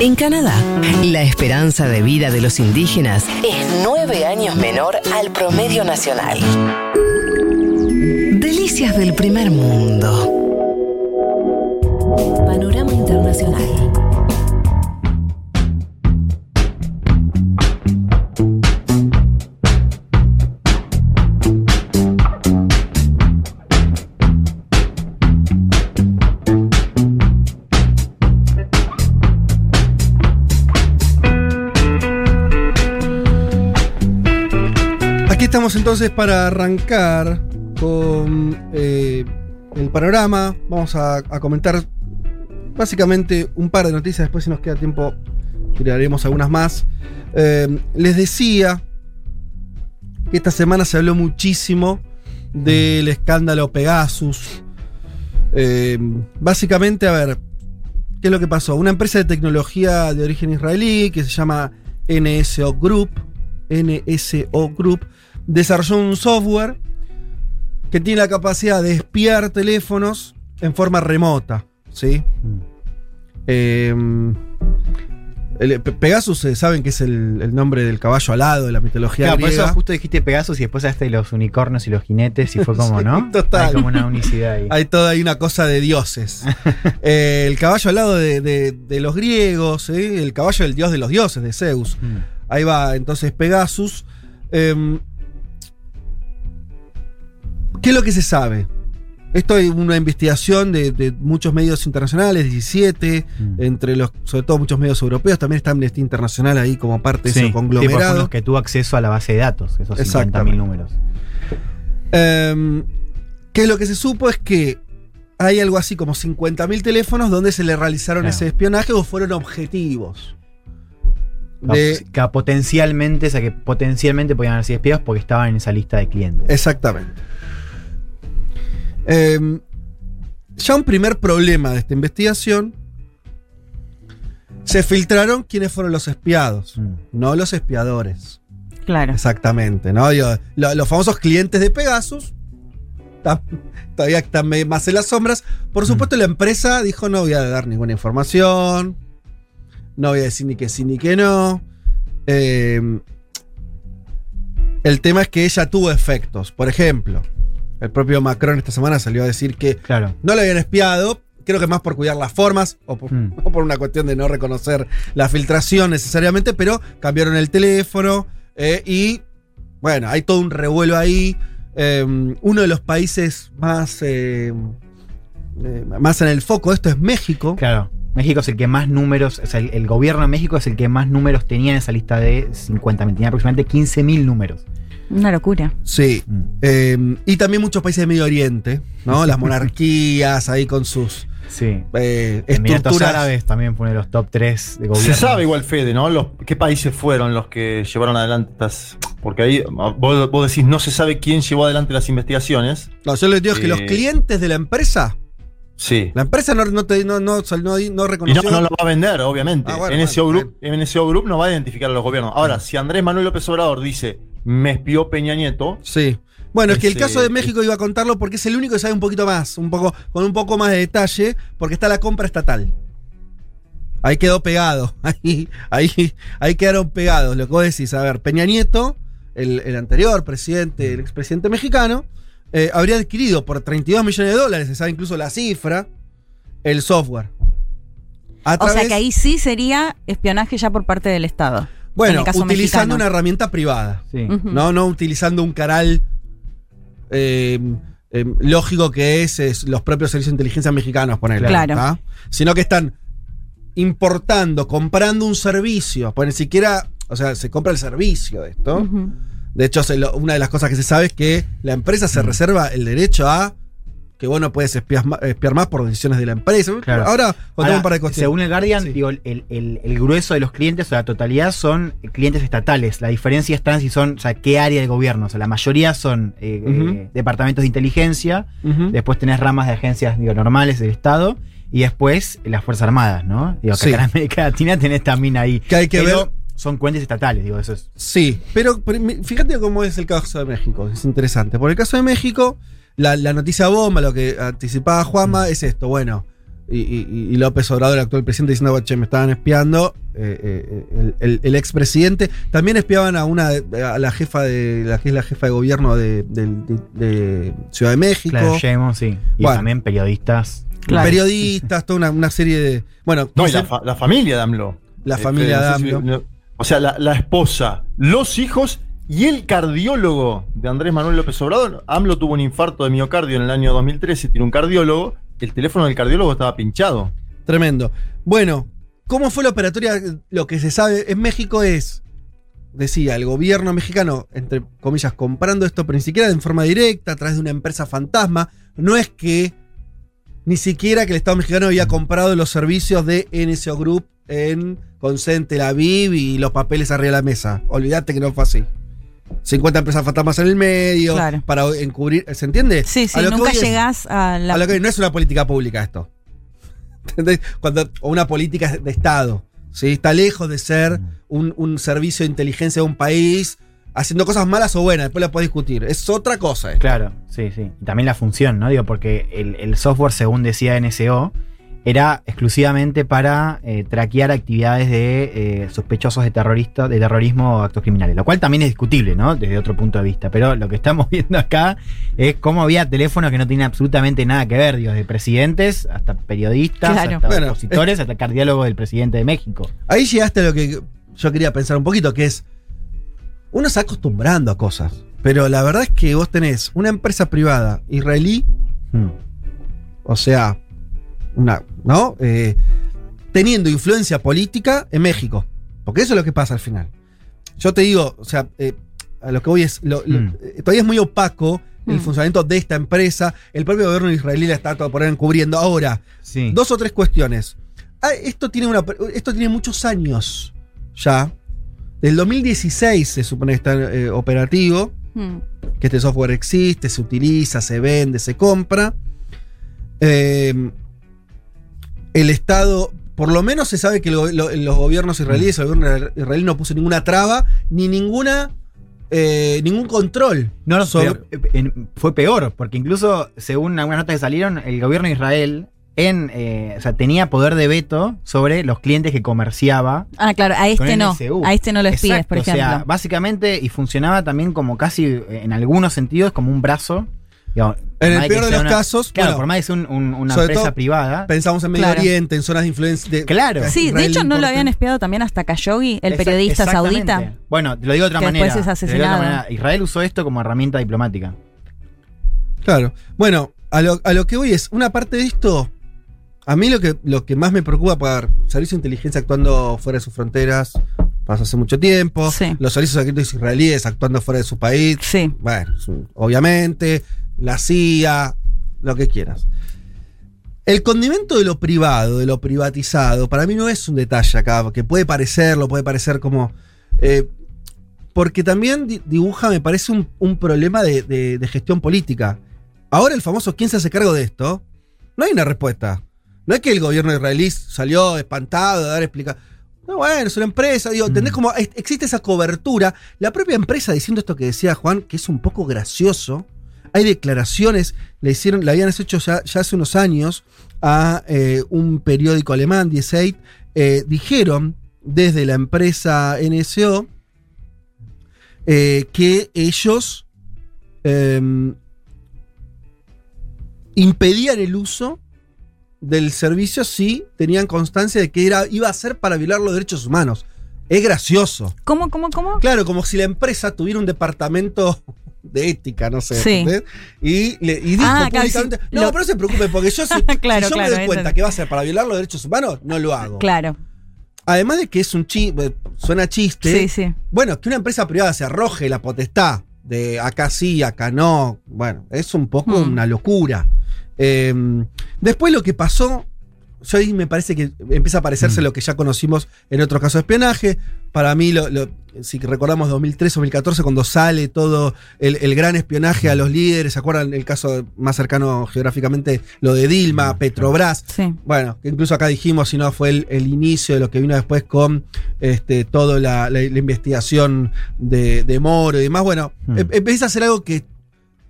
En Canadá, la esperanza de vida de los indígenas es nueve años menor al promedio nacional. Delicias del primer mundo. Panorama Internacional. Entonces para arrancar con eh, el panorama. Vamos a, comentar básicamente un par de noticias. Después, si nos queda tiempo, tiraremos algunas más. Eh, les decía que esta semana se habló muchísimo del escándalo Pegasus. Eh, básicamente, a ver, ¿qué es lo que pasó? Una empresa de tecnología de origen israelí que se llama NSO Group, NSO Group, desarrolló un software que tiene la capacidad de espiar teléfonos en forma remota. ¿sí? Eh, el- Pe- Pegasus, eh, saben que es el, el nombre del caballo alado de la mitología Claro, por griega. eso justo dijiste Pegasus y después hasta los unicornios y los jinetes y fue como, Sí, ¿no? total. Hay como una unicidad ahí. Hay toda una cosa de dioses. Eh, el caballo alado de, de- de los griegos, el caballo del dios de los dioses, de Zeus. Mm. Ahí va entonces Pegasus. ¿Qué es lo que se sabe? Esto es una investigación de, de muchos medios internacionales, 17, Mm. entre los, sobre todo muchos medios europeos, también está Amnistía Internacional ahí como parte de ese tipo, con conglomerado. los que tuvo acceso a la base de datos, esos 50.000 Exactamente. números. Eh, ¿Qué es lo que se supo? Es que hay algo así como 50.000 teléfonos donde se le realizaron Claro. ese espionaje o fueron objetivos. De- que potencialmente, o sea, que potencialmente podían haber sido espiados porque estaban en esa lista de clientes. Exactamente. Eh, ya un primer problema de esta investigación. Se filtraron quiénes fueron los espiados, Mm. no los espiadores. Claro. Exactamente, ¿no? Lo- los famosos clientes de Pegasus todavía están más en las sombras. Por supuesto, la empresa dijo: no voy a dar ninguna información, no voy a decir ni que sí ni que no. Eh, el tema es que ella tuvo efectos. Por ejemplo, el propio Macron esta semana salió a decir que Claro. no lo habían espiado. Creo que más por cuidar las formas o por, Mm. o por una cuestión de no reconocer la filtración necesariamente, pero cambiaron el teléfono eh, y bueno, hay todo un revuelo ahí. Eh, uno de los países más, eh, eh, más en el foco de esto es México. Claro. México es el que más números, o sea, el, el gobierno de México es el que más números tenía en esa lista de 50.000. Tenía aproximadamente 15.000 números. Una locura. Sí. Mm. Eh, y también muchos países de Medio Oriente, ¿no? Las monarquías ahí con sus Sí. eh, estructuras. Árabes también de los top 3 de gobierno. Se sabe igual, Fede, ¿no? Los, ¿Qué países fueron los que llevaron adelante estas...? Porque ahí vos, vos decís, no se sabe quién llevó adelante las investigaciones. No, yo les digo que Eh, los clientes de la empresa, Sí. la empresa no, no, te- no, no, no, no Y no, reconoció. no lo va a vender, obviamente. Ah, bueno, NSO, bueno, Group, NSO Group no va a identificar a los gobiernos. Ahora, si Andrés Manuel López Obrador dice, me espió Peña Nieto, Sí. Bueno, es que el caso de México iba a contarlo porque es el único que sabe un poquito más, un poco, con un poco más de detalle, porque está la compra estatal. Ahí quedó pegado. Ahí, ahí, ahí quedaron pegados. Lo que vos decís, a ver, Peña Nieto, el, el anterior presidente, el expresidente mexicano, eh, habría adquirido por 32 millones de dólares, se sabe incluso la cifra, el software. A O sea que ahí sí sería espionaje ya por parte del Estado. En bueno, el caso utilizando mexicano. una herramienta privada. Sí. No, no utilizando un canal eh, eh, lógico que es, es los propios servicios de inteligencia mexicanos, ponerle. Claro. Sino que están importando, comprando un servicio. Pues ni siquiera, o sea, se compra el servicio de esto. De hecho, una de las cosas que se sabe es que la empresa se reserva el derecho a que vos no puedes espiar, más por decisiones de la empresa. Claro. Ahora contamos Ahora, un par de cuestiones. según el Guardian, Sí. digo, el, el- el grueso de los clientes, o la totalidad, son clientes estatales. La diferencia está en si son, o sea, qué área de gobierno. O sea, la mayoría son eh, eh, departamentos de inteligencia, después tenés ramas de agencias digo, normales del Estado, y después las Fuerzas Armadas, ¿no? Digo, que Sí. acá en América Latina tenés también ahí. Que hay que Pero ver- Son cuentas estatales, digo, eso es. Sí, pero, fíjate cómo es el caso de México, es interesante. Por el caso de México, la, la noticia bomba, lo que anticipaba Juanma, es esto, bueno, y, y- y López Obrador, el actual presidente, diciendo, che, me estaban espiando, eh, eh, el, el- el expresidente, también espiaban a una a la jefa de la que es la jefa de gobierno de, del- de- de Ciudad de México. Claro, Sheinbaum, sí. Y Bueno. también periodistas. Claro. Periodistas, toda una, una serie de. Bueno, No, y la, fa- la familia de AMLO. La Eh, familia Fede, de AMLO. o sea, la, la esposa, los hijos y el cardiólogo de Andrés Manuel López Obrador. AMLO tuvo un infarto de miocardio en el año 2013, tiene un cardiólogo. El teléfono del cardiólogo estaba pinchado. Tremendo. Bueno, ¿cómo fue la operatoria? Lo que se sabe en México es, decía, el gobierno mexicano, entre comillas, comprando esto, pero ni siquiera en forma directa, a través de una empresa fantasma. No es que ni siquiera que el Estado mexicano había comprado los servicios de NSO Group en Consent Tel Aviv y los papeles arriba de la mesa. Olvídate que no fue así. 50 empresas fantasmas en el medio, Claro. para encubrir, ¿se entiende? Sí, sí, A lo que nunca es- llegás a la. a lo que no es una política pública esto. ¿Entendés? Cuando, o una política de Estado. ¿sí? Está lejos de ser un, un servicio de inteligencia de un país haciendo cosas malas o buenas. Después la puedes discutir. Es otra cosa. esto. Claro, sí, sí. Y también la función, ¿no? Digo, porque el, el software, según decía NSO, era exclusivamente para eh, traquear actividades de eh, sospechosos de terrorista, de terrorismo o actos criminales, lo cual también es discutible, ¿no? Desde otro punto de vista. Pero lo que estamos viendo acá es cómo había teléfonos que no tienen absolutamente nada que ver, digo, de presidentes hasta periodistas, Claro. hasta Bueno, opositores, hasta el cardiólogo del presidente de México. Ahí llegaste a lo que yo quería pensar un poquito, que es. Uno se está acostumbrando a cosas. Pero la verdad es que vos tenés una empresa privada israelí Hmm. O sea, una, ¿no? Eh, teniendo influencia política en México. Porque eso es lo que pasa al final. Yo te digo, o sea, eh, a lo que voy es, lo- lo- Mm. eh, todavía es muy opaco el Mm. funcionamiento de esta empresa. El propio gobierno israelí la está todo por ahí encubriendo. Ahora, Sí. dos o tres cuestiones. Ah, esto, tiene una, esto tiene muchos años ya. Del 2016 se supone que está eh, operativo Hmm. que este software existe, se utiliza, se vende, se compra. Eh, el Estado, por lo menos se sabe que lo- lo- los gobiernos israelíes, el gobierno israelí no puso ninguna traba ni ninguna eh, ningún control. No, no, sobre- eh, en- fue peor, porque incluso, según algunas notas que salieron, el gobierno de Israel en, eh, o sea, tenía poder de veto sobre los clientes que comerciaba. Ah, claro, a este no. NSU. A este no lo Exacto, por O ejemplo. sea, básicamente, y funcionaba también como casi, en algunos sentidos, como un brazo. digamos, En el peor de los una- casos, Claro, bueno, por más que sea un- un- una empresa todo, privada. pensamos en Medio Claro. Oriente, en zonas de influencia. de- Claro. de sí, de Israel hecho no lo habían espiado también hasta Khashoggi, el periodista saudita. Bueno, lo digo de otra Que manera. después es de otra asesinado. manera. Israel usó esto como herramienta diplomática. Claro. Bueno, a lo, a lo que voy es, una parte de esto, a mí lo que, lo que más me preocupa para servicio de inteligencia actuando fuera de sus fronteras, pasó hace mucho tiempo, Sí. los servicios secretos israelíes actuando fuera de su país, Sí. bueno, obviamente, la CIA, lo que quieras. El condimento de lo privado, de lo privatizado, para mí no es un detalle acá, que puede parecerlo, puede parecer como... eh, porque también di- dibuja, me parece, un, un problema de, de- de gestión política. Ahora el famoso ¿quién se hace cargo de esto? No hay una respuesta. No es que el gobierno israelí salió espantado de dar explicaciones. No, bueno, es una empresa, digo, ¿entendés Mm. cómo es- existe esa cobertura? La propia empresa diciendo esto que decía Juan, que es un poco gracioso. Hay declaraciones, le hicieron, le habían hecho ya, ya hace unos años a eh, un periódico alemán, 18, eh, dijeron desde la empresa NSO eh, que ellos em, impedían el uso del servicio si tenían constancia de que era, iba a ser para violar los derechos humanos. Es gracioso. ¿Cómo, cómo, cómo? Claro, como si la empresa tuviera un departamento de ética, no sé. Sí. ¿entendés? Y, le, y dijo Ah, claro, públicamente, sí, no, lo- pero no se preocupe, porque yo, si, Claro, si yo claro, me doy cuenta que va a ser para violar los derechos humanos, no lo hago. Claro. Además de que es un chiste, suena chiste. Sí, sí. Bueno, que una empresa privada se arroje la potestad de acá sí, acá no. Bueno, es un poco Hmm. una locura. Eh, después lo que pasó, yo ahí me parece que empieza a parecerse Hmm. lo que ya conocimos en otros casos de espionaje. Para mí, lo- lo- si recordamos 2013-2014, cuando sale todo el, el gran espionaje a los líderes, ¿se acuerdan el caso más cercano geográficamente, lo de Dilma, Petrobras? Sí. Bueno, que incluso acá dijimos, si no, fue el, el inicio de lo que vino después con este, toda la, la- la investigación de, de Moro y demás. Bueno, em- empieza a ser algo que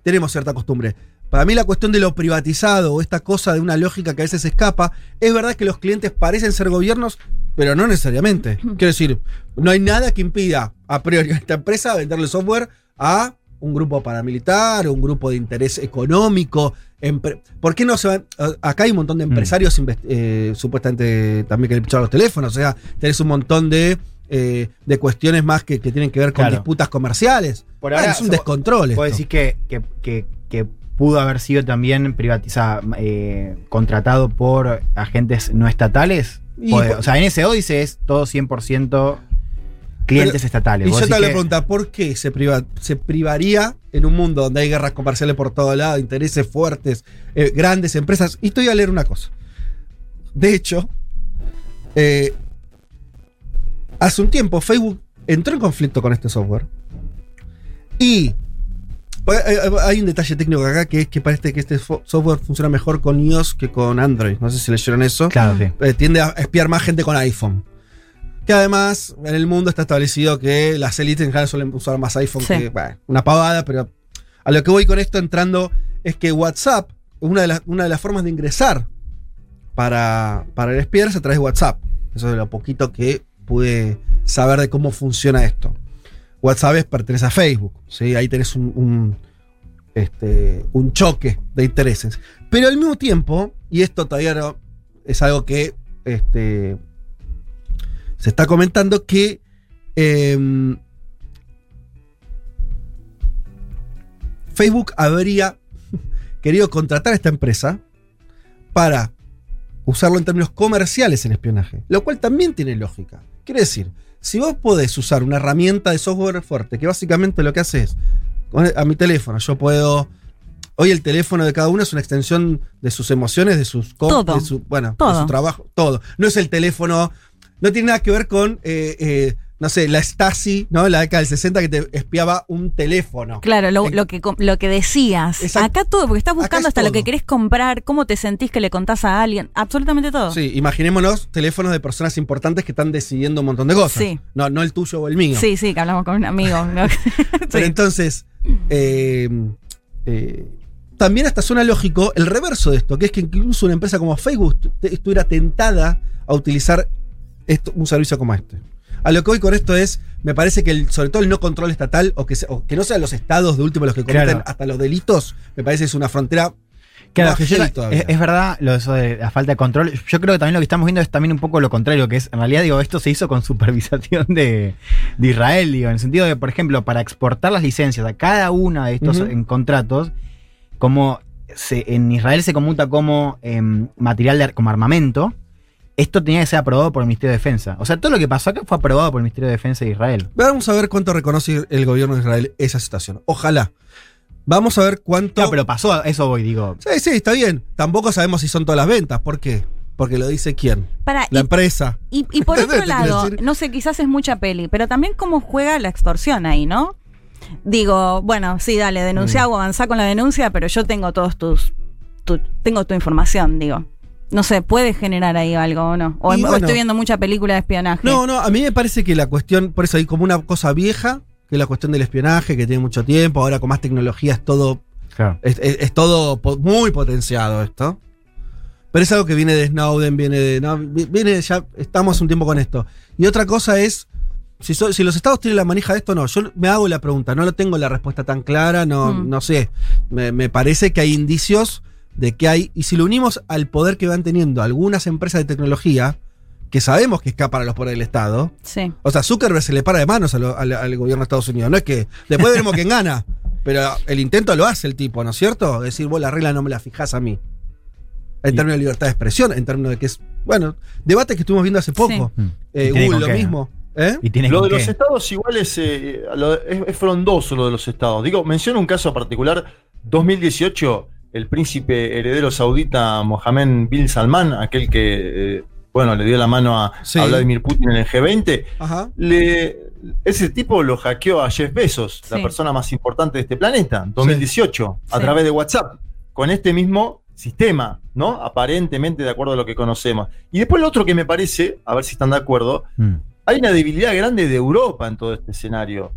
tenemos cierta costumbre. Para mí la cuestión de lo privatizado o esta cosa de una lógica que a veces escapa, es verdad que los clientes parecen ser gobiernos, pero no necesariamente. Quiero decir, no hay nada que impida a priori a esta empresa venderle software a un grupo paramilitar, un grupo de interés económico. ¿Por qué no se van? Acá hay un montón de empresarios invest- eh, supuestamente también que le picharon los teléfonos. O sea, tenés un montón de, eh, de cuestiones más que, que tienen que ver con Claro. disputas comerciales. Por Ah, es un so- descontrol. Puedo decir que, que, que- que pudo haber sido también privatizado, eh, contratado por agentes no estatales. Y por- o sea, NSO dice es todo 100% clientes Pero- estatales. Y yo te le pregunta, ¿por qué se, priva- se privaría en un mundo donde hay guerras comerciales por todo lado, intereses fuertes, eh, grandes empresas? Y estoy a leer una cosa. De hecho, eh, hace un tiempo Facebook entró en conflicto con este software. Y hay un detalle técnico acá que es que parece que este software funciona mejor con iOS que con Android. No sé si leyeron eso Claro, sí. eh, tiende a espiar más gente con iPhone. Que además en el mundo está establecido que las élites en general suelen usar más iPhone Sí. que bueno, una pavada, pero a lo que voy con esto entrando es que WhatsApp, una de las, una de las formas de ingresar para, para el espiar es a través de WhatsApp. Eso es de lo poquito que pude saber de cómo funciona esto. WhatsApp es, pertenece a Facebook, ¿sí? ahí tenés un, este, un choque de intereses. Pero al mismo tiempo, y esto todavía no, es algo que este, se está comentando, que em, Facebook habría querido contratar a esta empresa para usarlo en términos comerciales en espionaje, lo cual también tiene lógica. Quiere decir, si vos podés usar una herramienta de software fuerte, que básicamente lo que hace es, a mi teléfono, yo puedo... Hoy el teléfono de cada uno es una extensión de sus emociones, de sus Todo. de su, bueno, de su trabajo, todo. No es el teléfono, no tiene nada que ver con, eh, eh, no sé, la Stasi, ¿no? La década del 60 que te espiaba un teléfono. Claro, lo, En- lo que, lo que decías. Acá todo, porque estás buscando es hasta lo que querés comprar, cómo te sentís que le contás a alguien. Absolutamente todo. Sí, imaginémonos teléfonos de personas importantes que están decidiendo un montón de cosas. Sí. No, no el tuyo o el mío. sí, sí, que hablamos con un amigo. ¿no? Pero entonces, eh, eh, también hasta suena lógico el reverso de esto, que es que incluso una empresa como Facebook estuviera tentada a utilizar esto- un servicio como este. A lo que voy con esto es, me parece que el- sobre todo el no control estatal, o que, se- o que no sean los estados de último los que cometen Claro. hasta los delitos, me parece que es una frontera Claro, que yo- es, es verdad lo de eso de la falta de control. Yo creo que también lo que estamos viendo es también un poco lo contrario, que es, en realidad, digo, esto se hizo con supervisación de, de Israel, digo, en el sentido de, por ejemplo, para exportar las licencias a cada una de estos en contratos, como se- en Israel se computa como em, material de, como armamento, esto tenía que ser aprobado por el Ministerio de Defensa. O sea, todo lo que pasó acá fue aprobado por el Ministerio de Defensa de Israel. Vamos a ver cuánto reconoce el gobierno de Israel esa situación. Ojalá. Vamos a ver cuánto. Claro, pero pasó, a eso voy, digo. Sí, sí, está bien. Tampoco sabemos si son todas las ventas. ¿Por qué? Porque lo dice quién. Para, La y, empresa. y- y por otro lado, no sé, quizás es mucha peli, pero también cómo juega la extorsión ahí, ¿no? Digo, bueno, sí, dale, denuncia Mm. o avanzá con la denuncia, pero yo tengo todos tus. tu- tengo tu información, digo. No sé, puede generar ahí algo o no. O, Y o bueno. estoy viendo mucha película de espionaje. No, no, a mí me parece que la cuestión, por eso hay como una cosa vieja, que es la cuestión del espionaje, que tiene mucho tiempo, ahora con más tecnología es todo, Claro. es, es- es todo po- muy potenciado esto. Pero es algo que viene de Snowden, viene de. no, viene ya, estamos un tiempo con esto. Y otra cosa es. Si, so- si los estados tienen la manija de esto, no. Yo me hago la pregunta, no lo tengo la respuesta tan clara, no, Mm. no sé. Me, me parece que hay indicios de que hay. Y si lo unimos al poder que van teniendo algunas empresas de tecnología, que sabemos que escapan a los poderes del Estado. Sí. O sea, Zuckerberg se le para de manos a lo- al, al gobierno de Estados Unidos. No es que. Después veremos quién gana. Pero el intento lo hace el tipo, ¿no es cierto? Decir, vos la regla no me la fijás a mí. En términos de libertad de expresión, en términos de que es. Bueno, debate que estuvimos viendo hace poco. Mm. Eh, Google lo qué, mismo. ¿Eh? Y Lo de los estados igual es, eh, lo de- es, es frondoso lo de los estados. Digo, menciono un caso particular. 2018, el príncipe heredero saudita Mohammed bin Salman, aquel que, eh, bueno, le dio la mano a, Sí. a Vladimir Putin en el G20, Ajá. le, ese tipo lo hackeó a Jeff Bezos, la persona más importante de este planeta, 2018, a Sí. través de WhatsApp, con este mismo sistema, ¿no? Aparentemente de acuerdo a lo que conocemos. Y después lo otro que me parece, a ver si están de acuerdo, Mm. hay una debilidad grande de Europa en todo este escenario.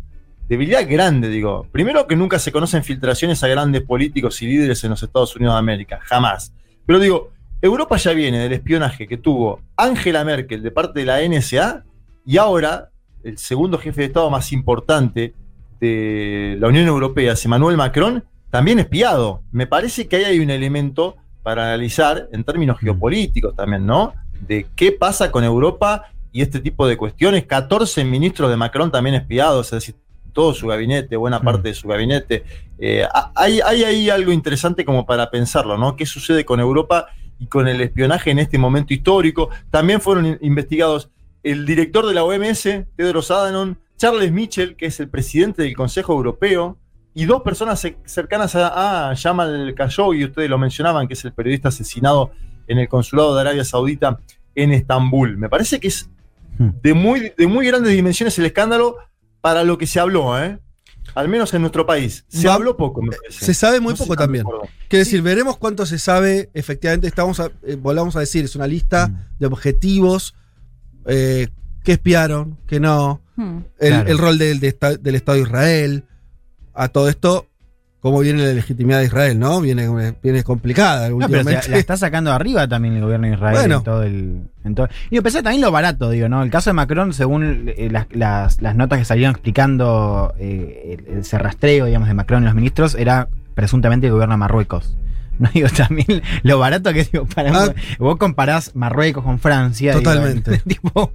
Debilidad grande, digo. Primero que nunca se conocen filtraciones a grandes políticos y líderes en los Estados Unidos de América, jamás. Pero digo, Europa ya viene del espionaje que tuvo Angela Merkel de parte de la NSA y ahora el segundo jefe de Estado más importante de la Unión Europea, Emmanuel Macron, también espiado. Me parece que ahí hay un elemento para analizar en términos geopolíticos también, ¿no? De qué pasa con Europa y este tipo de cuestiones. 14 ministros de Macron también espiados, es decir, todo su gabinete, buena parte de su gabinete. Eh, hay, hay ahí algo interesante como para pensarlo, ¿no? ¿Qué sucede con Europa y con el espionaje en este momento histórico? También fueron investigados el director de la OMS, Tedros Adhanom, Charles Mitchell, que es el presidente del Consejo Europeo, y dos personas cercanas a, a Jamal Khashoggi, ustedes lo mencionaban, que es el periodista asesinado en el consulado de Arabia Saudita en Estambul. Me parece que es Hmm. de muy, de muy grandes dimensiones el escándalo para lo que se habló, ¿eh? Al menos en nuestro país. Se Va- habló poco, me parece. Se sabe muy No poco también. Quiero decir, veremos cuánto se sabe. Efectivamente, estamos a- eh, volvamos a decir, es una lista Mm. de objetivos. Eh, ¿Qué espiaron? ¿Qué no? Hmm. El, Claro. el rol de del Estado de Israel. A todo esto, ¿cómo viene la legitimidad de Israel? ¿No? Viene, viene complicada No, pero se- la está sacando arriba también el gobierno de Israel Bueno. en todo el. En todo, y pensé también lo barato, digo, ¿no? El caso de Macron, según eh, las, las- las notas que salieron explicando eh, el, ese rastreo, digamos, de Macron y los ministros, era presuntamente el gobierno de Marruecos. No digo también lo barato que digo, para Ah. vos comparás Marruecos con Francia. digo, Totalmente. tipo,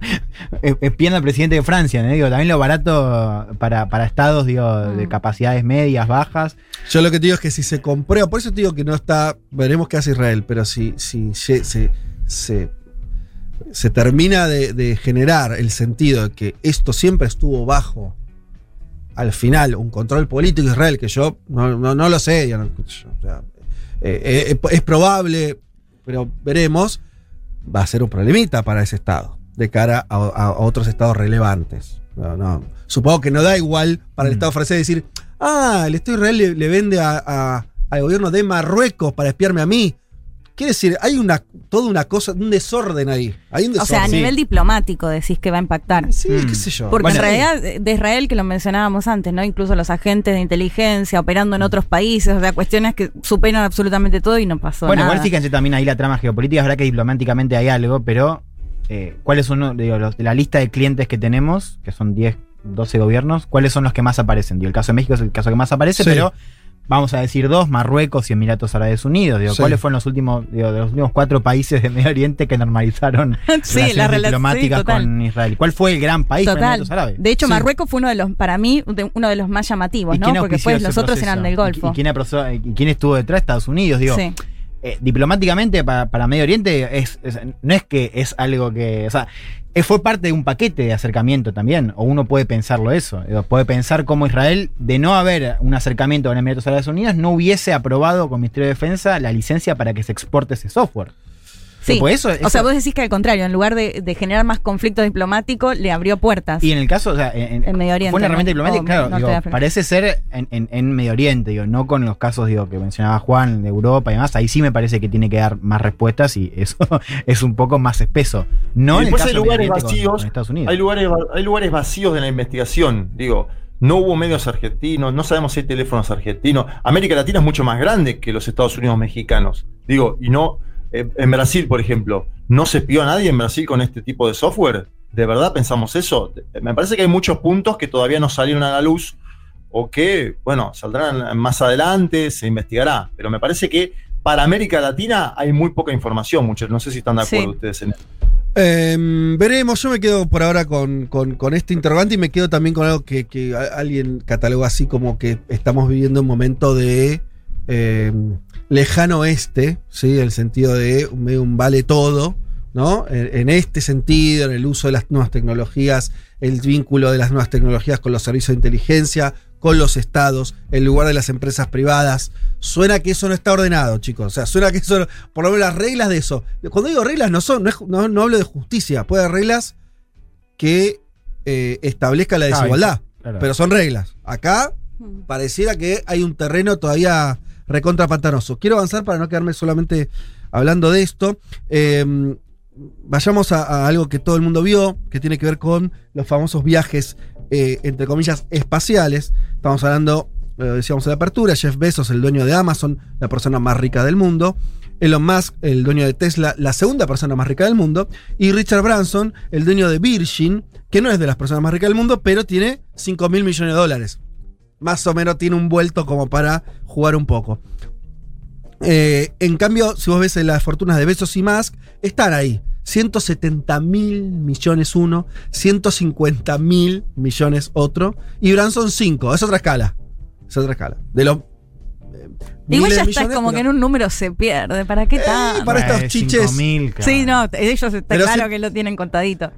eh, espiando al presidente de Francia, ¿no? Digo, también lo barato para, para estados, digo, de Mm. capacidades medias, bajas. Yo lo que te digo es que si se comprueba, por eso te digo que no está, veremos qué hace Israel, pero si, si se, se, se- se termina de, de generar el sentido de que esto siempre estuvo bajo, al final, un control político de Israel, que yo no, no- no lo sé, yo no- yo, o sea, eh, eh, es probable, pero veremos, va a ser un problemita para ese Estado, de cara a, otros estados relevantes. No, no. Supongo que no da igual para el Mm. Estado francés decir, ah, el Estado Israel le, le vende a- a- al gobierno de Marruecos para espiarme a mí. Quiere decir, hay una toda una cosa, un desorden ahí. Hay un O sea, a desorden. nivel diplomático decís que va a impactar. Sí, Mm. qué sé yo. Porque Bueno, en realidad, de Israel, que lo mencionábamos antes, ¿no? Incluso los agentes de inteligencia operando en otros países, o sea, cuestiones que superan absolutamente todo y no pasó Bueno, nada. igual fíjense también ahí la trama geopolítica, es verdad que diplomáticamente hay algo, pero eh, ¿cuáles son uno, digo, los- de la lista de clientes que tenemos, que son 10, 12 gobiernos, cuáles son los que más aparecen? Digo, el caso de México es el caso que más aparece, Sí. pero vamos a decir dos, Marruecos y Emiratos Árabes Unidos. Digo, Sí. ¿cuáles fueron los últimos, digo, de los últimos cuatro países de Medio Oriente que normalizaron sí, relaciones la relación diplomáticas con Israel? ¿Cuál fue el gran país? Total. Emiratos Árabes. De hecho. Marruecos fue uno de los, para mí, de- uno de los más llamativos, ¿Y ¿no? quién Porque ese los otros eran del ¿Y- Golfo. ¿Y, quién, aprosó- y quién estuvo detrás? Estados Unidos, digo. Eh, diplomáticamente para, para Medio Oriente es, no es que es algo que. O sea, eh, fue parte de un paquete de acercamiento también. O uno puede pensarlo eso. Digo, Puede pensar cómo Israel, de no haber un acercamiento con Emiratos Árabes Unidos, no hubiese aprobado con Ministerio de Defensa la licencia para que se exporte ese software. Sí. Pues eso- O sea, vos decís que al contrario, en lugar de, de generar más conflicto diplomático, le abrió puertas. Y en el caso, o sea, en, En Medio Oriente, fue una herramienta ¿no? diplomática, O claro, digo, parece ser en, en- en Medio Oriente, digo, no con los casos digo, que mencionaba Juan de Europa y demás. Ahí sí me parece que tiene que dar más respuestas y eso es un poco más espeso. No en el caso hay lugares vacíos. con Estados Unidos. Hay lugares, hay lugares vacíos de la investigación. Digo, no hubo medios argentinos, no sabemos si hay teléfonos argentinos. América Latina es mucho más grande que los Estados Unidos mexicanos. Digo, y no. Eh, en Brasil, por ejemplo, ¿no se espió a nadie en Brasil con este tipo de software? ¿De verdad pensamos eso? Me parece que hay muchos puntos que todavía no salieron a la luz o que, bueno, saldrán más adelante, se investigará. Pero me parece que para América Latina hay muy poca información, muchachos. No sé si están de acuerdo Sí. ustedes en eso. Em, veremos, yo me quedo por ahora con, con- con este interrogante y me quedo también con algo que, que alguien catalogó así como que estamos viviendo un momento de em, lejano oeste, ¿sí? el sentido de un, medio un vale todo, ¿no? En, en este sentido, en el uso de las nuevas tecnologías, el vínculo de las nuevas tecnologías con los servicios de inteligencia, con los estados, en lugar de las empresas privadas. Suena que eso no está ordenado, chicos. O sea, suena que eso, por lo menos las reglas de eso. Cuando digo reglas, no son, no, es- no- no hablo de justicia, puede haber reglas que eh, establezcan la Claro, desigualdad, Claro. pero son reglas. Acá Mm. pareciera que hay un terreno todavía recontra pantanoso. Quiero avanzar para no quedarme solamente hablando de esto. Eh, vayamos a, algo que todo el mundo vio, que tiene que ver con los famosos viajes eh, entre comillas, espaciales. Estamos hablando, eh, decíamos en la apertura, Jeff Bezos, el dueño de Amazon, la persona más rica del mundo. Elon Musk, el dueño de Tesla, la segunda persona más rica del mundo. Y Richard Branson, el dueño de Virgin, que no es de las personas más ricas del mundo, pero tiene 5 mil millones de dólares. Más o menos tiene un vuelto como para jugar un poco. Eh, en cambio, si vos ves las fortunas de Bezos y Musk, están ahí. 170 mil millones uno, 150 mil millones otro, y Branson 5. Es otra escala. Es otra escala. De los. eh, Igual ya de está millones, como pero- que en un número se pierde. ¿Para qué Eh, tanto? para estos Eh, chiches. 5.000, claro. Sí, no, ellos está Pero claro si- que lo tienen contadito.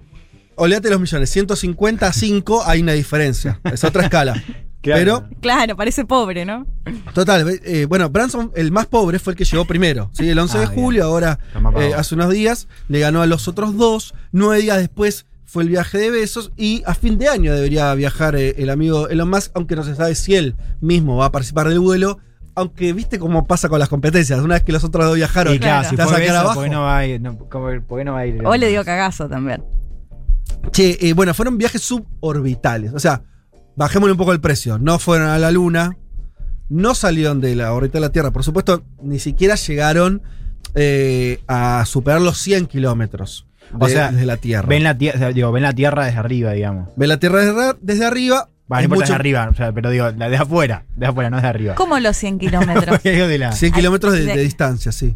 Olvídate de los millones. 150 a 5 hay una diferencia. Es otra escala. Claro. Pero, Claro, parece pobre, ¿no? total, eh, bueno, Branson, el más pobre, fue el que llegó primero. ¿sí? El 11 Ah, de bien. julio, ahora eh, hace unos días, le ganó a los otros dos. Nueve días después fue el viaje de Besos. Y a fin de año debería viajar eh, el amigo Elon Musk, aunque no se sabe si él mismo va a participar del vuelo. Aunque viste cómo pasa con las competencias. Una vez que los otros dos viajaron, Y claro, si vas a quedar abajo. ¿por qué no va a ir? No, ¿cómo- ¿Por qué no va a ir? O le dio cagazo también. Che, eh, bueno, fueron viajes suborbitales. O sea, bajémosle un poco el precio. No fueron a la Luna. No salieron de la órbita de la Tierra. Por supuesto, ni siquiera llegaron eh, a superar los 100 kilómetros O de- sea, desde la Tierra. Ven la, tierra, digo, ven la Tierra desde arriba, digamos. Ven la Tierra desde, desde arriba. Va, no es importa mucho- desde arriba, o sea, pero digo, de afuera, de afuera, no de arriba. ¿Cómo los 100 kilómetros? Porque digo de la- 100 Ay, kilómetros de, de- de distancia, sí.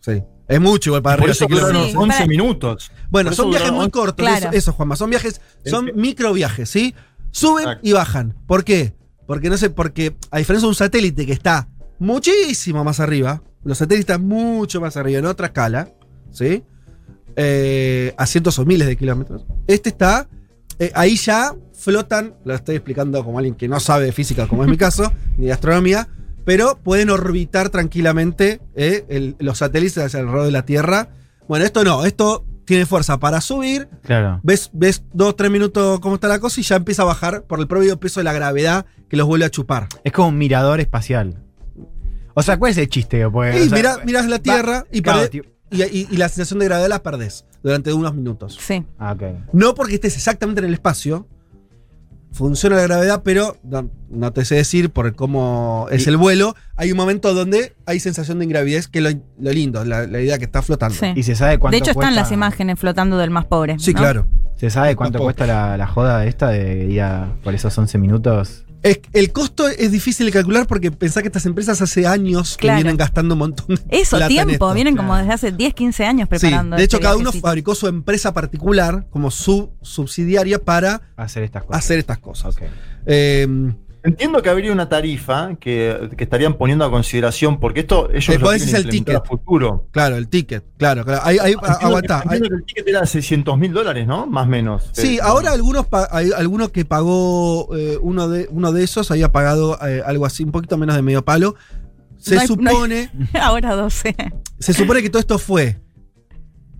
Sí. Es mucho igual para Por arriba. eso 100 kilómetros. duraron Sí, 11 para- minutos. Bueno, Por eso son viajes muy 11 cortos, Claro. eso, eso, Juanma. Son viajes, son El- microviajes, ¿sí? Suben Exacto. y bajan. ¿Por qué? Porque no sé, porque a diferencia de un satélite que está muchísimo más arriba, los satélites están mucho más arriba, en otra escala, ¿sí? Eh, a cientos o miles de kilómetros. Este está, eh, ahí ya flotan, lo estoy explicando como alguien que no sabe de física, como es mi caso, ni de astronomía, pero pueden orbitar tranquilamente eh, el- los satélites hacia alrededor de la Tierra. Bueno, esto no, esto tiene fuerza para subir, Claro. ves, ves dos, tres minutos cómo está la cosa y ya empieza a bajar por el propio peso de la gravedad que los vuelve a chupar. Es como un mirador espacial. O sea, ¿cuál es el chiste? Pues, y o sea, mira, miras la Tierra y, claro, perdés- tío- y, y- y la sensación de gravedad la perdés durante unos minutos. Sí. Ah, ok. No porque estés exactamente en el espacio. Funciona la gravedad, pero no, no te sé decir por cómo es Y- el vuelo. Hay un momento donde hay sensación de ingravidez, que es lo, lo lindo, la, la idea que está flotando. Sí. Y se sabe cuánto De hecho, están las imágenes flotando del más pobre. Sí, ¿no? claro. ¿Se sabe cuánto cuesta la, la joda esta de ir a por esos 11 minutos? Es- el costo es difícil de calcular porque pensá que estas empresas hace años que Claro. vienen gastando un montón de Eso, plata en tiempo. esto. Vienen como desde hace 10, 15 años Sí, preparando. de hecho este cada uno fabricó su empresa particular como su subsidiaria para Hacer estas cosas. hacer estas cosas. Ok. Eh, Entiendo que habría una tarifa que, que estarían poniendo a consideración, porque esto ellos Eh, lo decir el implementar ticket. a futuro. claro, el ticket, claro, claro. Ahí, ahí, Entiendo, aguantá. que, entiendo que el ticket era 600 mil dólares, ¿no? Más o menos. Sí, Eh, ahora algunos pa- hay alguno que pagó eh, uno de uno de esos había pagado eh, algo así, un poquito menos de medio palo. Se No hay- no hay- supone, Ahora 12. se supone que todo esto fue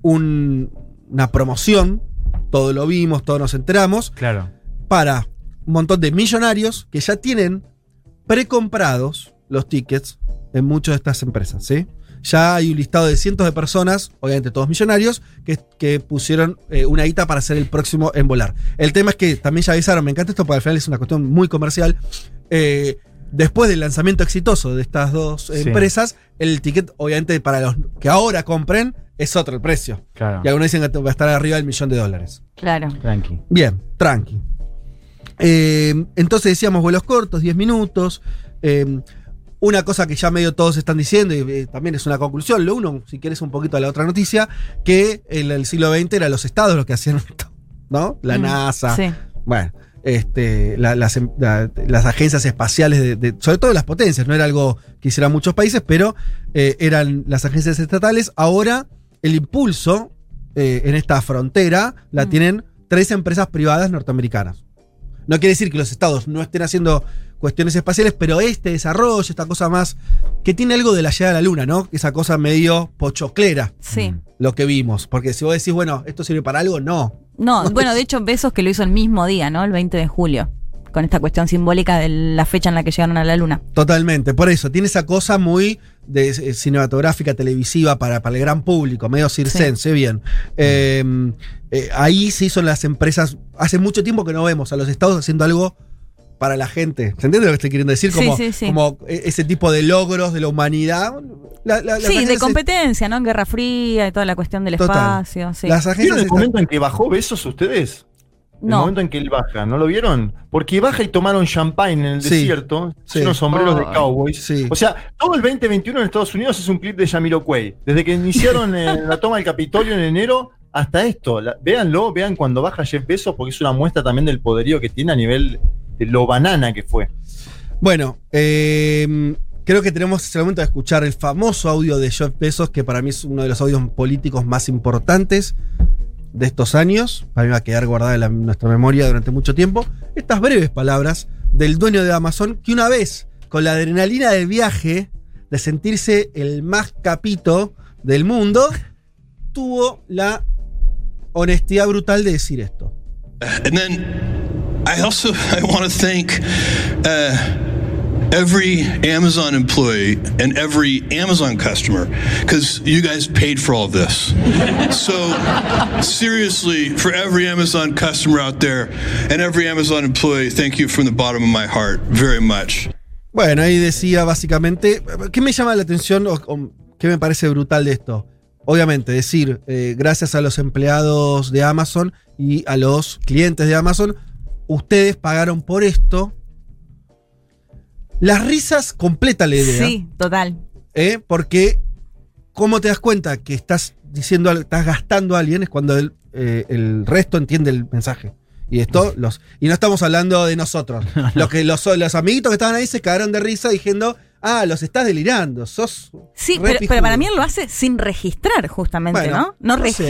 un- una promoción, todo lo vimos, todos nos enteramos, Claro. para un montón de millonarios que ya tienen precomprados los tickets en muchas de estas empresas, ¿sí? Ya hay un listado de cientos de personas, obviamente todos millonarios, que, que pusieron eh, una guita para ser el próximo en volar. El tema es que también ya avisaron, me encanta esto porque al final es una cuestión muy comercial. eh, después del lanzamiento exitoso de estas dos Sí. empresas, el ticket, obviamente, para los que ahora compren, es otro el precio. Claro. Y algunos dicen que va a estar arriba del millón de dólares. Claro. Tranqui. Bien, tranqui. Eh, entonces decíamos vuelos cortos, 10 minutos. eh, una cosa que ya medio todos están diciendo, y eh, también es una conclusión, lo uno, si quieres un poquito a la otra noticia, que en el siglo XX eran los estados los que hacían esto, ¿no? La Mm, NASA, Sí. bueno, este, la- las, em- la- las agencias espaciales, de, de- sobre todo las potencias, no era algo que hicieran muchos países, pero eran las agencias estatales. Ahora el impulso en esta frontera la Mm. tienen tres empresas privadas norteamericanas. No quiere decir que los estados no estén haciendo cuestiones espaciales, pero este desarrollo, esta cosa más, que tiene algo de la llegada a la luna, ¿no? Esa cosa medio pochoclera, Sí. Mm. lo que vimos. Porque si vos decís, bueno, esto sirve para algo, no. No, bueno, de hecho, Besos que lo hizo el mismo día, ¿no? El 20 de julio. Con esta cuestión simbólica de la fecha en la que llegaron a la luna. Totalmente, por eso, tiene esa cosa muy de, eh, cinematográfica, televisiva para, para el gran público, medio circense, bien. Eh, eh, ahí se hizo en las empresas, hace mucho tiempo que no vemos a los estados haciendo algo para la gente. ¿Se entiende lo que estoy queriendo decir? Sí, Como, sí, sí. como e- ese tipo de logros de la humanidad. La- la- las Sí, de competencia, ¿no? Guerra Fría y toda la cuestión del Total. espacio. Sí. Las ¿Vieron agencias el están- momento en que bajó besos ustedes? El No. momento en que él baja, ¿no lo vieron? Porque baja y tomaron champagne en el Sí, desierto, sí. unos sombreros de cowboys. Sí. O sea, todo el 2021 en Estados Unidos es un clip de Jamiroquai. Desde que iniciaron eh, la toma del Capitolio en enero hasta esto. La- véanlo, vean cuando baja Jeff Bezos, porque es una muestra también del poderío que tiene a nivel de lo banana que fue. Bueno, eh, creo que tenemos el momento de escuchar el famoso audio de Jeff Bezos, que para mí es uno de los audios políticos más importantes de estos años. Para mí va a quedar guardada en nuestra memoria durante mucho tiempo. Estas breves palabras del dueño de Amazon, que una vez, con la adrenalina del viaje, de sentirse el más capito del mundo, tuvo la honestidad brutal de decir esto. And then I also I want to thank uh, every Amazon employee and every Amazon customer because you guys paid for all of this. So seriously, for every Amazon customer out there and every Amazon employee, thank you from the bottom of my heart very much. Bueno, ahí decía básicamente, ¿qué me llama la atención o, o qué me parece brutal de esto? Obviamente, decir, eh, gracias a los empleados de Amazon y a los clientes de Amazon, ustedes pagaron por esto. Las risas completan la idea. Sí, total. ¿eh? Porque, ¿cómo te das cuenta que estás diciendo, algo- estás gastando a alguien? Es cuando el, eh, el resto entiende el mensaje. Y esto, los. Y no estamos hablando de nosotros. Los que los, los amiguitos que estaban ahí se cagaron de risa diciendo, ah, los estás delirando, sos. Sí, pero, pero pijudo". para mí él lo hace sin registrar, justamente, Bueno, ¿no? No, no sé.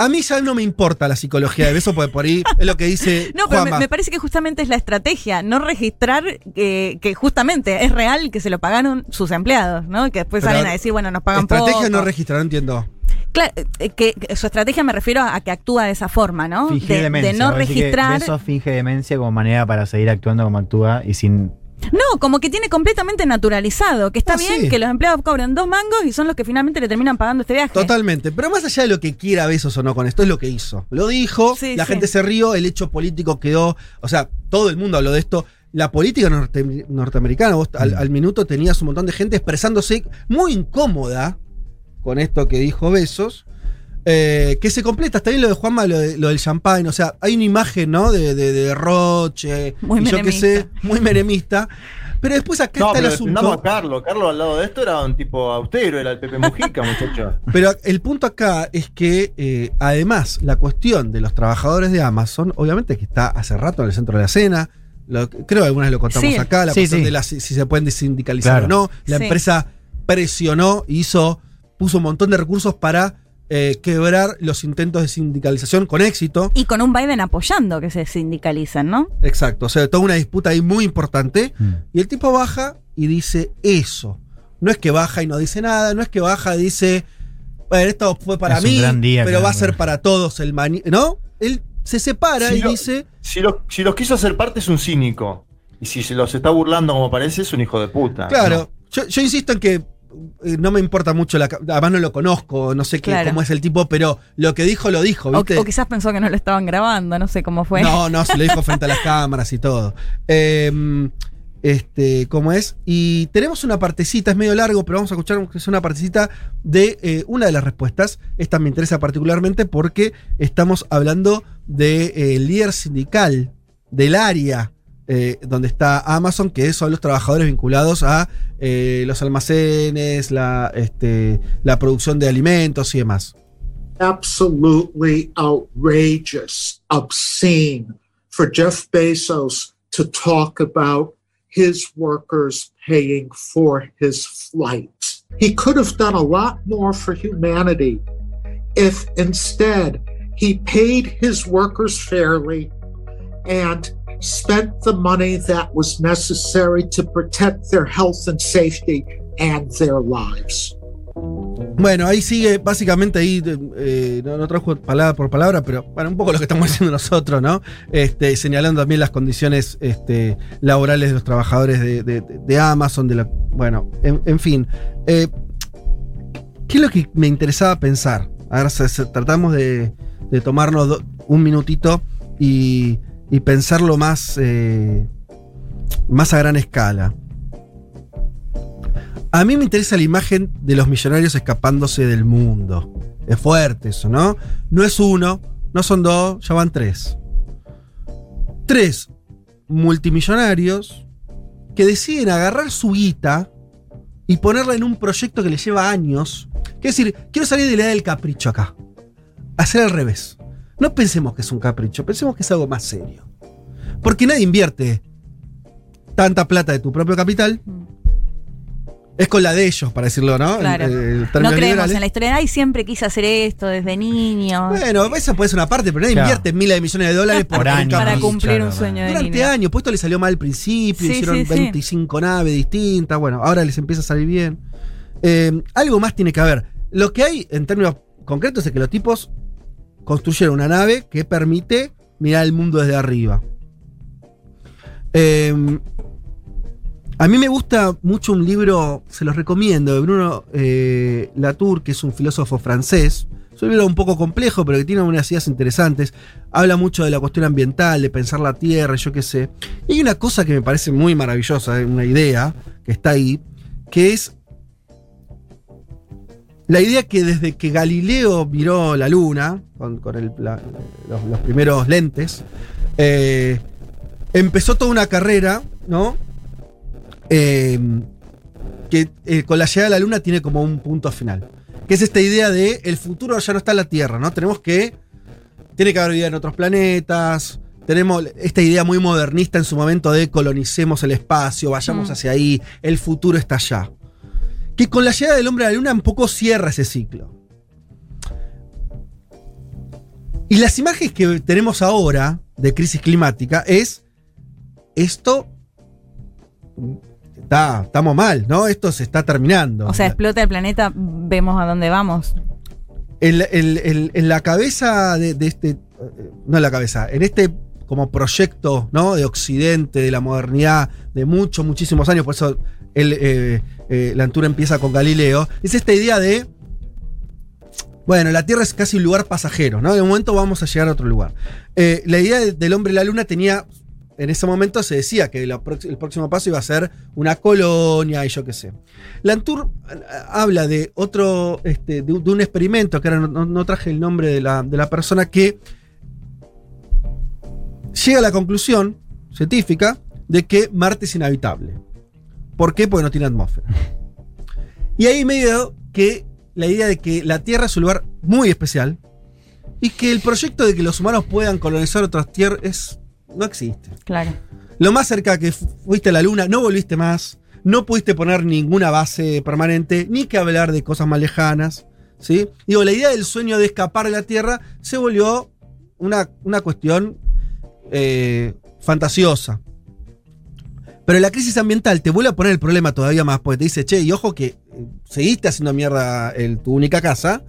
A mí ya no me importa la psicología de beso, porque por ahí es lo que dice. No, pero me, Juanma. me parece que justamente es la estrategia, no registrar que, que justamente es real que se lo pagaron sus empleados, ¿no? Que después Pero salen a decir, bueno, nos pagan Estrategia poco. no registrar, no entiendo. Claro, eh, que, que su estrategia me refiero a que actúa de esa forma, ¿no? Fingir de, demencia. de no registrar. Bezos finge demencia como manera para seguir actuando como actúa y sin. No, como que tiene completamente naturalizado, que está Ah, bien sí. que los empleados cobren dos mangos y son los que finalmente le terminan pagando este viaje. Totalmente. Pero más allá de lo que quiera Besos o no con esto, es lo que hizo. Lo dijo, Sí, la sí. gente se rió, el hecho político quedó. O sea, todo el mundo habló de esto. La política norte- norteamericana, vos al, al minuto tenías un montón de gente expresándose muy incómoda con esto que dijo Besos. Eh, que se completa, está bien lo de Juanma, lo, de- lo del champagne, o sea, hay una imagen, ¿no? De, de, de Roche, Muy yo qué sé, muy menemista. Pero después acá No, está el pero defendamos asunto. a Carlos. Carlos al lado de esto era un tipo austero, era el Pepe Mujica, muchacho. Pero el punto acá es que, eh, además, la cuestión de los trabajadores de Amazon, obviamente que está hace rato en el centro de la escena. lo- creo que algunas lo contamos Sí. acá, la Sí, cuestión sí. de la- si, si se pueden desindicalizar Claro. o no. La Sí. empresa presionó, hizo, puso un montón de recursos para eh, quebrar los intentos de sindicalización con éxito. Y con un Biden apoyando que se sindicalicen, ¿no? Exacto. O sea, toda una disputa ahí muy importante. Mm. Y el tipo baja y dice eso. No es que baja y no dice nada, no es que baja y dice, bueno, esto fue para Es un mí, gran día, pero claro. va a ser para todos el maní. ¿No? Él se separa y lo- dice, Si los, si los quiso hacer parte es un cínico. Y si se los está burlando como parece, es un hijo de puta. claro, yo, yo insisto en que no me importa mucho, la, además no lo conozco, no sé qué, Claro. cómo es el tipo, pero lo que dijo lo dijo, O, ¿viste? o quizás pensó que no lo estaban grabando, no sé cómo fue. No, no, se lo dijo frente a las cámaras y todo. Eh, este, ¿cómo es? Y tenemos una partecita, es medio largo, pero vamos a escuchar es una partecita de eh, una de las respuestas. Esta me interesa particularmente porque estamos hablando del líder sindical del área eh, donde está Amazon, que son los trabajadores vinculados a eh, los almacenes, la, este, la producción de alimentos y demás. absolutely outrageous, obscene for Jeff Bezos to talk about his workers paying for his flight. He could have done a lot more for humanity if instead he paid his workers fairly and spent the money that was necessary to protect their health and safety and their lives. Bueno, ahí sigue, básicamente ahí, eh, no, no trajo palabra por palabra, pero bueno, un poco lo que estamos haciendo nosotros, ¿no? Este, señalando también las condiciones este, laborales de los trabajadores de, de- Amazon, de la. Bueno, en, en fin. Eh, ¿Qué es lo que me interesaba pensar? Ahora tratamos de, de tomarnos un minutito y, y pensarlo más, eh, más a gran escala. A mí me interesa la imagen de los millonarios escapándose del mundo. Es fuerte eso, ¿no? No es uno, no son dos, ya van tres. Tres multimillonarios que deciden agarrar su guita y ponerla en un proyecto que les lleva años. Es decir, quiero salir de la idea del capricho acá. Hacer al revés. No pensemos que es un capricho, pensemos que es algo más serio. Porque nadie invierte tanta plata de tu propio capital. Es con la de ellos, para decirlo, ¿no? Claro. en No creemos liberales. en la historia. Ay, siempre quise hacer esto desde niño. Bueno, esa puede ser una parte, pero nadie Claro. invierte miles de millones de dólares por, Por un año. para cumplir claro, un sueño de Durante niño. años, pues esto le salió mal al principio, Sí, hicieron sí, sí. 25 naves distintas, bueno, ahora les empieza a salir bien. Eh, algo más tiene que haber. Lo que hay en términos concretos es que los tipos construyeron una nave que permite mirar el mundo desde arriba. Eh, a mí me gusta mucho un libro, se los recomiendo, de Bruno eh, Latour, que es un filósofo francés. Es un libro un poco complejo, pero que tiene unas ideas interesantes. Habla mucho de la cuestión ambiental, de pensar la tierra, yo qué sé. Y hay una cosa que me parece muy maravillosa, eh, una idea que está ahí, que es la idea que desde que Galileo miró la luna, con, con el- la- los, los primeros lentes, eh, empezó toda una carrera, ¿no? Eh, que eh, con la llegada de la luna tiene como un punto final. Que es esta idea de el futuro ya no está en la Tierra, ¿no? Tenemos que. Tiene que haber vida en otros planetas. Tenemos esta idea muy modernista en su momento de colonicemos el espacio, vayamos Mm. hacia ahí, el futuro está allá. Que con la llegada del hombre a la luna un poco cierra ese ciclo. Y las imágenes que tenemos ahora de crisis climática es esto está, estamos mal, ¿no? Esto se está terminando. O sea, explota el planeta, vemos a dónde vamos. en, en- en- en la cabeza de, de este, no en la cabeza, en este como proyecto, ¿no? De Occidente, de la modernidad, de muchos, muchísimos años, por eso el, eh, eh, la altura empieza con Galileo, es esta idea de, bueno, la Tierra es casi un lugar pasajero, ¿no? De momento vamos a llegar a otro lugar. Eh, la idea de- del hombre y la luna tenía, en ese momento se decía que el próximo paso iba a ser una colonia y yo qué sé. Lantour habla de otro, este, de, un- experimento, que no traje el nombre de la, de la persona, que llega a la conclusión científica de que Marte es inhabitable. ¿Por qué? Porque no tiene atmósfera. Y ahí medio que la idea de que la Tierra es un lugar muy especial y que el proyecto de que los humanos puedan colonizar otras tierras es, no existe. Claro. Lo más cerca que fu- fuiste a la Luna, no volviste más, no pudiste poner ninguna base permanente, ni que hablar de cosas más lejanas. ¿sí? Digo, la idea del sueño de escapar de la Tierra se volvió una, una cuestión eh, fantasiosa. Pero la crisis ambiental te vuelve a poner el problema todavía más, porque te dice, che, y ojo que eh, seguiste haciendo mierda el- tu única casa,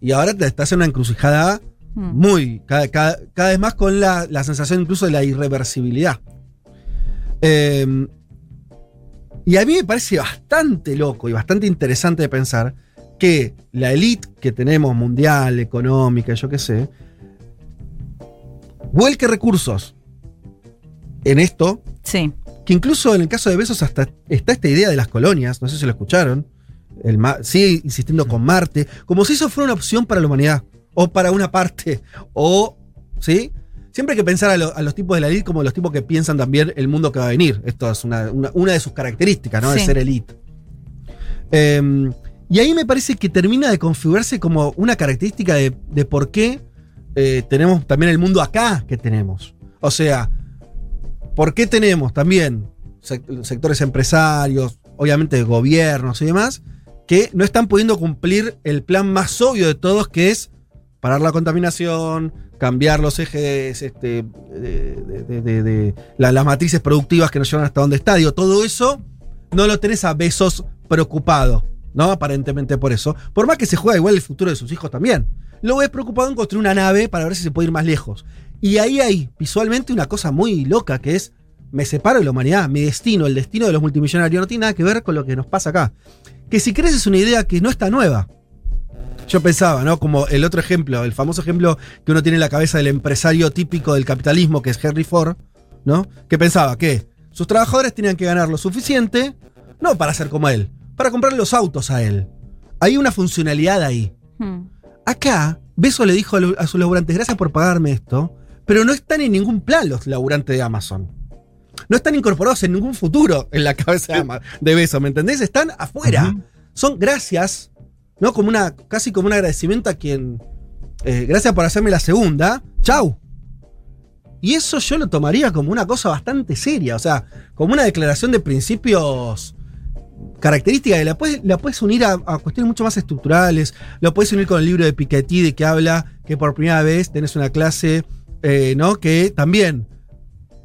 y ahora te estás en una encrucijada Mm. muy, cada, cada- cada vez más con la, la sensación incluso de la irreversibilidad. Eh, y a mí me parece bastante loco y bastante interesante de pensar que la elite que tenemos mundial, económica, yo qué sé, vuelque recursos en esto, Sí. Que incluso en el caso de Besos hasta está esta idea de las colonias, no sé si lo escucharon, el ma- sigue insistiendo con Marte, como si eso fuera una opción para la humanidad, o para una parte, o, ¿sí? Siempre hay que pensar a, lo- a los tipos de la elite como los tipos que piensan también el mundo que va a venir. Esto es una, una- una de sus características, ¿no? De Sí. ser elite. Em, y ahí me parece que termina de configurarse como una característica de, de por qué eh, tenemos también el mundo acá que tenemos. O sea, ¿por qué tenemos también sec- sectores empresarios, obviamente gobiernos y demás, que no están pudiendo cumplir el plan más obvio de todos, que es parar la contaminación, cambiar los ejes, este, de, de- de- de- de- la- las matrices productivas que nos llevan hasta donde está. Digo, todo eso no lo tenés a besos preocupado ¿no? Aparentemente por eso. Por más que se juega igual el futuro de sus hijos también. Lo ves preocupado en construir una nave para ver si se puede ir más lejos. Y ahí hay visualmente una cosa muy loca que es, me separo de la humanidad, mi destino, el destino de los multimillonarios no tiene nada que ver con lo que nos pasa acá. Que si crees es una idea que no está nueva. Yo pensaba, ¿no? Como el otro ejemplo, el famoso ejemplo que uno tiene en la cabeza del empresario típico del capitalismo, que es Henry Ford, ¿no? Que pensaba que sus trabajadores tenían que ganar lo suficiente, no para ser como él, para comprar los autos a él. Hay una funcionalidad ahí. Hmm. Acá, Beso le dijo a a sus laburantes, gracias por pagarme esto, pero no están en ningún plan los laburantes de Amazon. No están incorporados en ningún futuro en la cabeza de, Beso, ¿me entendés? Están afuera. Son gracias, ¿no? Como una, casi como un agradecimiento a quien. eh, gracias por hacerme la segunda. Chau. Y eso yo lo tomaría como una cosa bastante seria, o sea, como una declaración de principios característica que la puedes, la puedes unir a, a cuestiones mucho más estructurales, lo puedes unir con el libro de Piketty de que habla que por primera vez tenés una clase, eh, ¿no? Que también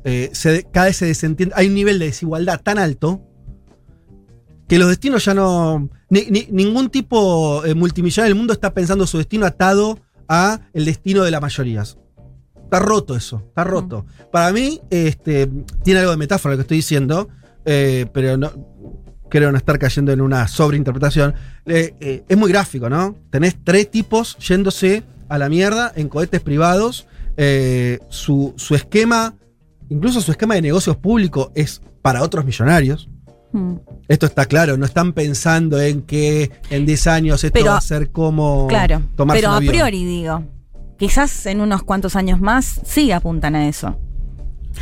eh, se, cada vez se desentiende, hay un nivel de desigualdad tan alto que los destinos ya no... ni- ni- ningún tipo eh, multimillonario del mundo está pensando su destino atado a el destino de las mayorías. Está roto eso, está roto. Para mí, este, tiene algo de metáfora lo que estoy diciendo, eh, pero no, creo no estar cayendo en una sobreinterpretación. Es muy gráfico, ¿no? Tenés tres tipos yéndose a la mierda en cohetes privados. Eh, su, su esquema, incluso su esquema de negocios público es para otros millonarios. Hmm. Esto está claro, no están pensando en que en 10 años esto Pero- va a ser como Claro, tomarse pero un a priori digo, quizás en unos cuantos años más sí apuntan a eso.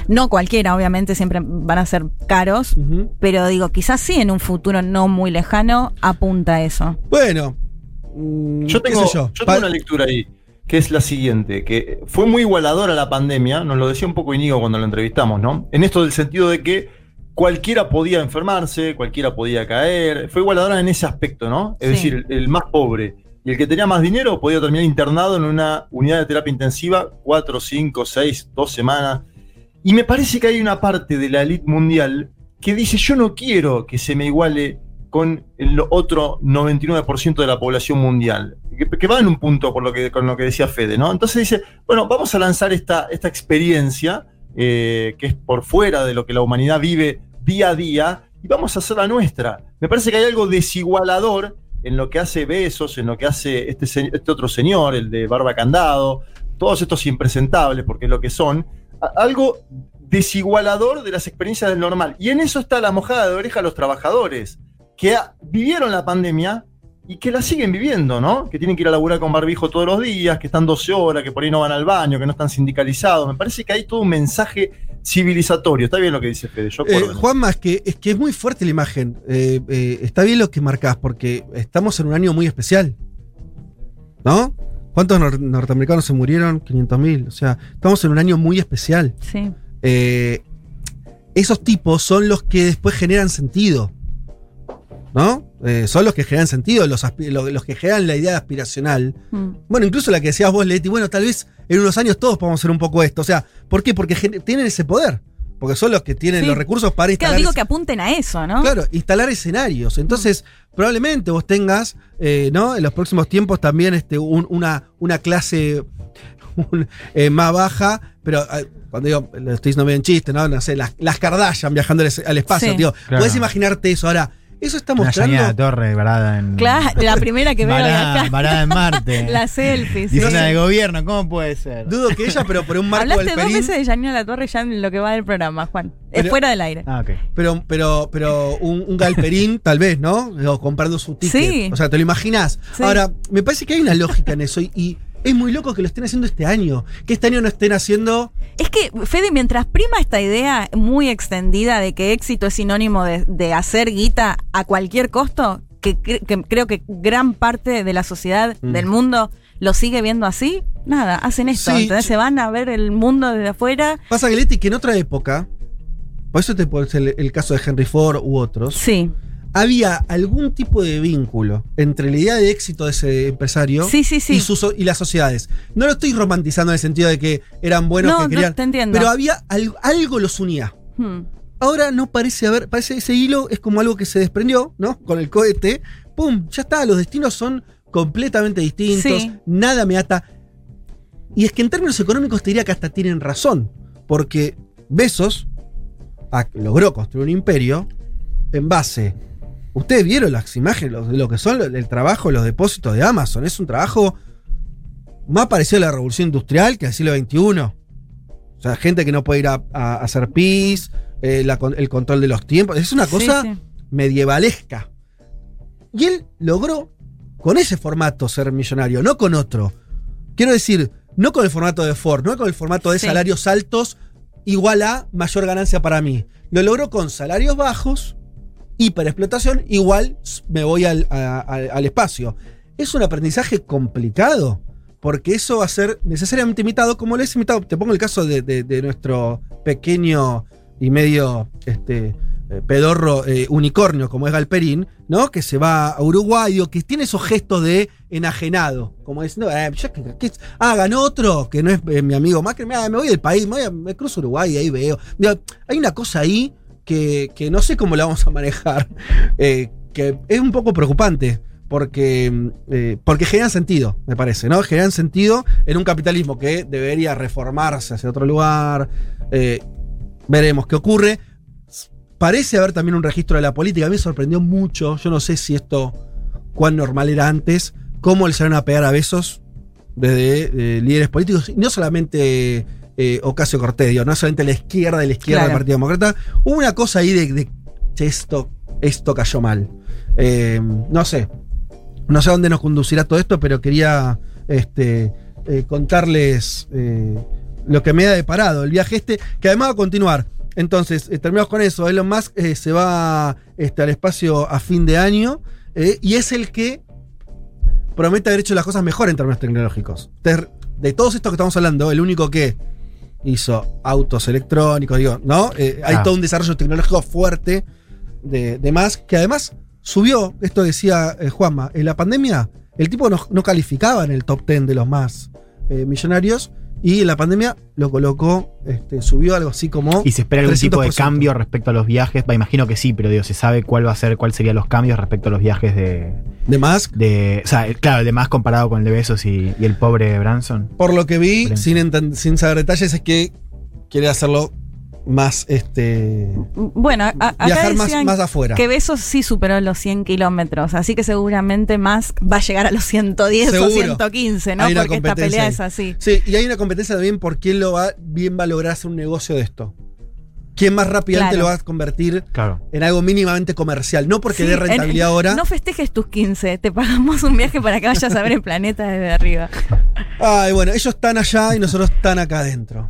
No cualquiera, obviamente siempre van a ser caros, pero digo, quizás sí en un futuro no muy lejano apunta a eso. Bueno, mm, Yo qué tengo, sé yo. yo tengo una lectura ahí, que es la siguiente, que fue muy igualadora la pandemia, nos lo decía un poco Inigo cuando lo entrevistamos, ¿no? En esto del sentido de que cualquiera podía enfermarse, cualquiera podía caer, fue igualadora en ese aspecto, ¿no? Es Sí. decir, el, el más pobre y el que tenía más dinero podía terminar internado en una unidad de terapia intensiva cuatro, cinco, seis, dos semanas. Y me parece que hay una parte de la élite mundial que dice, yo no quiero que se me iguale con el otro 99% de la población mundial, que, va en un punto por lo que, con lo que decía Fede, ¿no? Entonces dice, bueno, vamos a lanzar esta, esta experiencia eh, que es por fuera de lo que la humanidad vive día a día y vamos a hacer la nuestra. Me parece que hay algo desigualador en lo que hace Besos, en lo que hace este, este otro señor, el de Barba Candado, todos estos impresentables, porque es lo que son, algo desigualador de las experiencias del normal. Y en eso está la mojada de oreja a los trabajadores, que vivieron la pandemia y que la siguen viviendo, ¿no? Que tienen que ir a laburar con barbijo todos los días, que están 12 horas, que por ahí no van al baño, que no están sindicalizados. Me parece que hay todo un mensaje civilizatorio. Está bien lo que dice Fede, yo Eh. Juanma, es que, es que es muy fuerte la imagen. Eh, eh, está bien lo que marcás, porque estamos en un año muy especial. ¿No? ¿Cuántos nor- norteamericanos se murieron? 500.000. O sea, estamos en un año muy especial. Sí. Eh, esos tipos son los que después generan sentido. ¿No? Eh, son los que generan sentido, los, los que generan la idea aspiracional. Hmm. Bueno, incluso la que decías vos, Leti, bueno, tal vez en unos años todos podamos hacer un poco esto. O sea, ¿por qué? Porque tienen ese poder. Porque son los que tienen Sí. los recursos para Claro, instalar. digo ese- que apunten a eso, ¿no? Claro, instalar escenarios. Entonces, probablemente vos tengas, eh, ¿no? En los próximos tiempos también este, un- una, una clase un, eh, más baja, pero eh, cuando digo, lo estoy diciendo medio en chiste, ¿no? No sé, las, las Kardashian viajando al, es- al espacio, Sí. tío. Claro. Puedes imaginarte eso. Ahora, eso está mostrando. Yanina Torre varada en. Claro, la primera que veo varada, acá. varada en Marte. La selfie. sí. Dice una de gobierno, ¿cómo puede ser? Dudo que ella, pero por un marco del Hablaste dos Perín. veces de Janina La Torre ya en lo que va del programa, Juan. Es fuera del aire. Ah, ok. Pero, pero, pero un, un galperín, tal vez, ¿no? O comprando su ticket. Sí. O sea, ¿te lo imaginas? Sí. Ahora, me parece que hay una lógica en eso. Y, y es muy loco que lo estén haciendo este año. Que este año no estén haciendo. Es que, Fede, mientras prima esta idea muy extendida de que éxito es sinónimo de, de hacer guita a cualquier costo, que, cre- que creo que gran parte de la sociedad Mm. del mundo lo sigue viendo así, nada, hacen esto. Sí, entonces se van a ver el mundo desde afuera. Pasa, Galetti, que en otra época. Por eso te puede ser el, el caso de Henry Ford u otros. Sí, Había algún tipo de vínculo entre la idea de éxito de ese empresario sí, sí, sí. y, sus, y las sociedades. No lo estoy romantizando en el sentido de que eran buenos no, que no, querían. te entiendo. pero había al- algo los unía. Hmm. Ahora no parece haber, parece ese hilo es como algo que se desprendió, ¿no? Con el cohete, ¡pum! Ya está, los destinos son completamente distintos, nada me ata. Y es que en términos económicos te diría que hasta tienen razón, porque Besos ah, logró construir un imperio en base. Ustedes vieron las imágenes lo- de lo que son el trabajo, los depósitos de Amazon. Es un trabajo más parecido a la revolución industrial que al siglo XXI. O sea, gente que no puede ir a, a hacer pis, eh, la el control de los tiempos. Es una Sí, cosa sí. medievalesca. Y él logró con ese formato ser millonario, no con otro. Quiero decir, no con el formato de Ford, no con el formato de Sí. salarios altos igual a mayor ganancia para mí. Lo logró con salarios bajos, hiperexplotación, igual me voy al, espacio. Es un aprendizaje complicado, porque eso va a ser necesariamente imitado, como lo es imitado. Te pongo el caso de, nuestro pequeño y medio este, eh, pedorro eh, unicornio, como es Galperín, ¿no? Que se va a Uruguay o que tiene esos gestos de enajenado, como diciendo, eh, ah, otro, que no es eh, mi amigo Macri, me voy del país, me, cruzo Uruguay y ahí veo. Hay una cosa ahí que, no sé cómo la vamos a manejar, eh, que es un poco preocupante. Porque, eh, porque generan sentido, me parece, ¿no? Generan sentido en un capitalismo que debería reformarse hacia otro lugar. eh, veremos qué ocurre. Parece haber también un registro de la política. A mí me sorprendió mucho. Yo no sé si esto, cuán normal era antes, cómo le salieron a pegar a besos desde líderes políticos. Y no solamente eh, Ocasio Cortés, digo, no solamente la izquierda de la izquierda Claro. del Partido Demócrata. Hubo una cosa ahí de, de, esto, esto cayó mal. Eh, no sé. No sé a dónde nos conducirá todo esto, pero quería este, eh, contarles lo que me ha deparado el viaje este, que además va a continuar. Entonces, terminamos con eso. Elon Musk se va este, al espacio a fin de año y es el que promete haber hecho las cosas mejor en términos tecnológicos. De todos estos que estamos hablando, el único que hizo autos electrónicos, digo, ¿no? Eh, hay Ah. todo un desarrollo tecnológico fuerte de, de Musk, que además subió, esto decía eh, Juanma, en la pandemia el tipo no, no calificaba en el top 10 de los más eh, millonarios y la pandemia lo colocó, este, subió algo así como... ¿Y se espera algún tipo de 300%. cambio respecto a los viajes? Va, imagino que sí, pero digo, ¿se sabe cuál va a ser, cuáles serían los cambios respecto a los viajes de. de Musk. de o sea, claro, el de más comparado con el de Besos y, y el pobre Branson? Por lo que vi, sin, sin saber detalles, es que quiere hacerlo más, este... Bueno, a- viajar más, decían más afuera. que Besos sí superó los 100 kilómetros, así que seguramente Musk va a llegar a los 110 o Seguro. 115, ¿no? Porque esta pelea ahí. es así. Sí, y hay una competencia también por quién lo va, bien va a lograr hacer un negocio de esto. ¿Quién más rápidamente Claro. lo va a convertir Claro. en algo mínimamente comercial? No porque Sí, dé en- rentabilidad ahora. No festejes tus 15, te pagamos un viaje para que vayas a ver el planeta desde arriba. Ay, bueno, ellos están allá y nosotros están acá adentro.